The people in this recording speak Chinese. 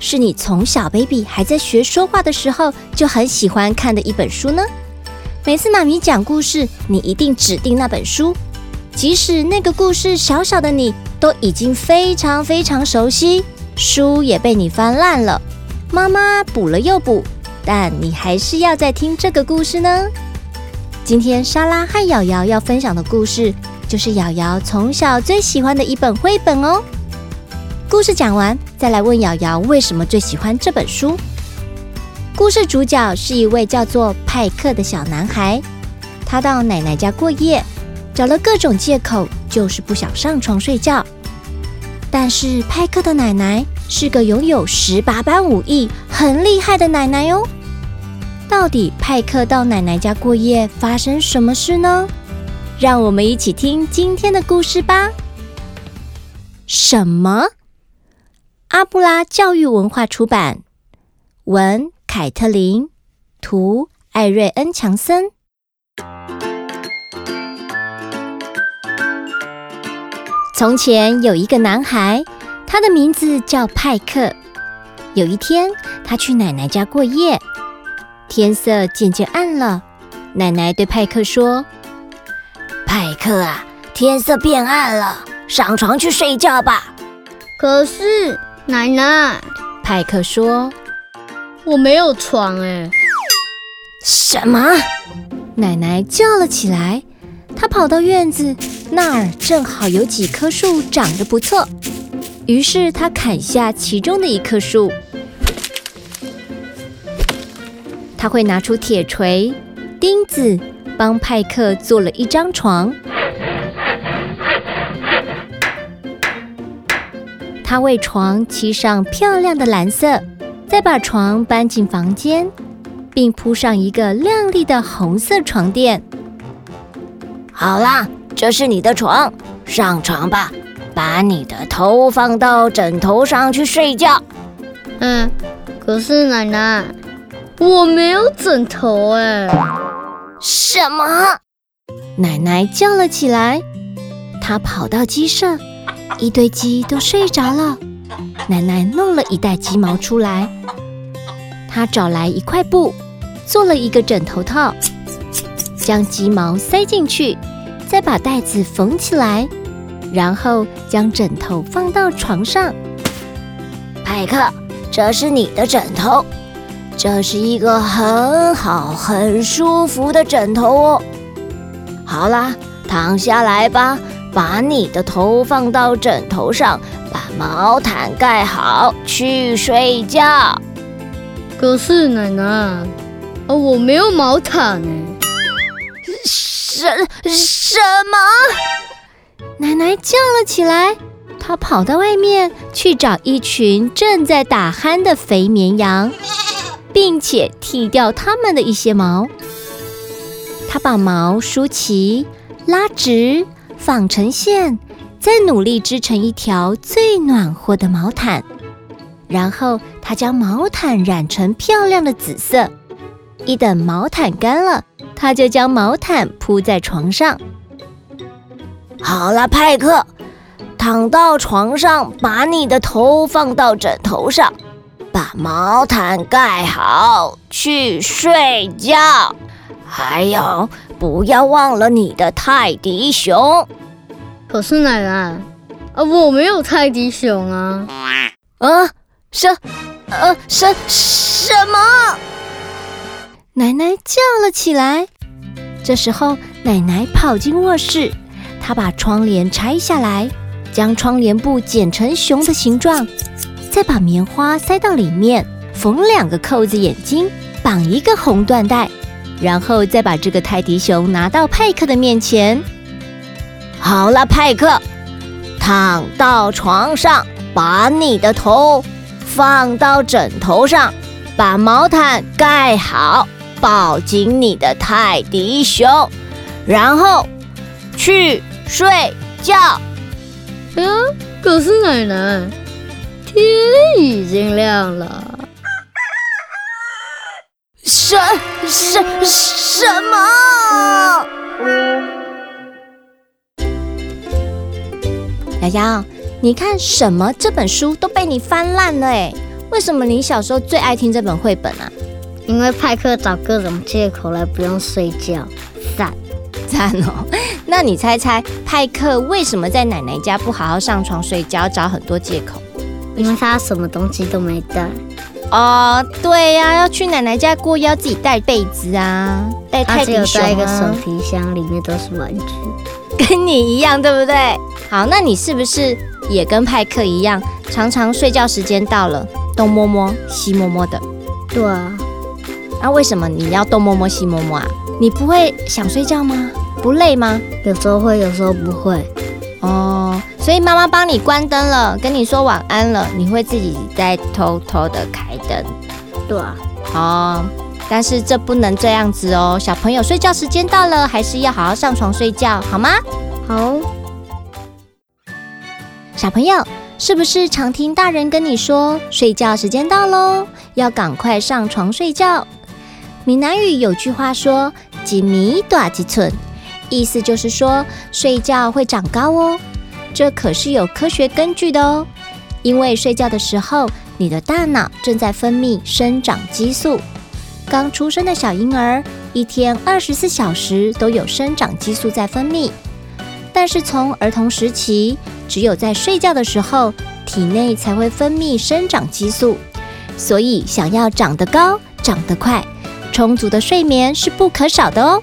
是你从小 baby 还在学说话的时候就很喜欢看的一本书呢？每次妈咪讲故事，你一定指定那本书，即使那个故事小小的你都已经非常非常熟悉，书也被你翻烂了，妈妈补了又补，但你还是要再听这个故事呢。今天莎拉和瑶瑶要分享的故事，就是瑶瑶从小最喜欢的一本绘本哦。故事讲完，再来问瑶瑶为什么最喜欢这本书。故事主角是一位叫做派克的小男孩，他到奶奶家过夜，找了各种借口，就是不想上床睡觉。但是派克的奶奶是个拥有十八般武艺、很厉害的奶奶哟。到底派克到奶奶家过夜发生什么事呢？让我们一起听今天的故事吧。什么？阿布拉教育文化出版，文凯特琳，图艾瑞恩·强森。从前有一个男孩，他的名字叫派克。有一天，他去奶奶家过夜，天色渐渐暗了。奶奶对派克说：“派克啊，天色变暗了，上床去睡觉吧。”可是。奶奶，派克说：“我没有床哎。”什么？奶奶叫了起来。她跑到院子那儿，正好有几棵树长得不错。于是她砍下其中的一棵树。她会拿出铁锤、钉子，帮派克做了一张床。他为床漆上漂亮的蓝色，再把床搬进房间，并铺上一个亮丽的红色床垫。好啦，这是你的床，上床吧，把你的头放到枕头上去睡觉。嗯，可是奶奶，我没有枕头哎。什么？奶奶叫了起来，她跑到鸡舍。一堆鸡都睡着了，奶奶弄了一袋鸡毛出来，她找来一块布，做了一个枕头套，将鸡毛塞进去，再把袋子缝起来，然后将枕头放到床上。派克，这是你的枕头，这是一个很好、很舒服的枕头哦。好啦，躺下来吧。把你的头放到枕头上，把毛毯盖好，去睡觉。可是奶奶，我没有毛毯呢。什什么？奶奶叫了起来。她跑到外面去找一群正在打鼾的肥绵羊，并且剃掉它们的一些毛。她把毛梳齐，拉直。纺成线，再努力织成一条最暖和的毛毯，然后他将毛毯染成漂亮的紫色。一等毛毯干了，他就将毛毯铺在床上。好了，派克，躺到床上，把你的头放到枕头上，把毛毯盖好，去睡觉。还有。不要忘了你的泰迪熊。可是奶奶，啊，我没有泰迪熊啊！啊，什，呃，什什么？奶奶叫了起来。这时候，奶奶跑进卧室，她把窗帘拆下来，将窗帘布剪成熊的形状，再把棉花塞到里面，缝两个扣子眼睛，绑一个红缎带。然后再把这个泰迪熊拿到派克的面前。好了，派克，躺到床上，把你的头放到枕头上，把毛毯盖好，抱紧你的泰迪熊，然后去睡觉。嗯，可是奶奶，天已经亮了。什什什么？瑶瑶，你看什么？这本书都被你翻烂了哎！为什么你小时候最爱听这本绘本啊？因为派克找各种借口来不用睡觉，赞 赞哦！那你猜猜，派克为什么在奶奶家不好好上床睡觉，找很多借口？因为他什么东西都没带。哦，对呀、啊，要去奶奶家过夜，要自己带被子啊，带泰迪熊啊。他只有带一个手提箱，里面都是玩具，跟你一样，对不对？好，那你是不是也跟派克一样，常常睡觉时间到了，东摸摸西摸摸的？对啊。那、啊、为什么你要东摸摸西摸摸啊？你不会想睡觉吗？不累吗？有时候会，有时候不会。哦，所以妈妈帮你关灯了，跟你说晚安了，你会自己再偷偷的开灯，对啊。哦，但是这不能这样子哦，小朋友睡觉时间到了，还是要好好上床睡觉，好吗？好。小朋友是不是常听大人跟你说睡觉时间到喽，要赶快上床睡觉？闽南语有句话说“几米短几寸”。意思就是说，睡觉会长高哦，这可是有科学根据的哦。因为睡觉的时候，你的大脑正在分泌生长激素。刚出生的小婴儿一天二十四小时都有生长激素在分泌，但是从儿童时期，只有在睡觉的时候，体内才会分泌生长激素。所以，想要长得高、长得快，充足的睡眠是不可少的哦。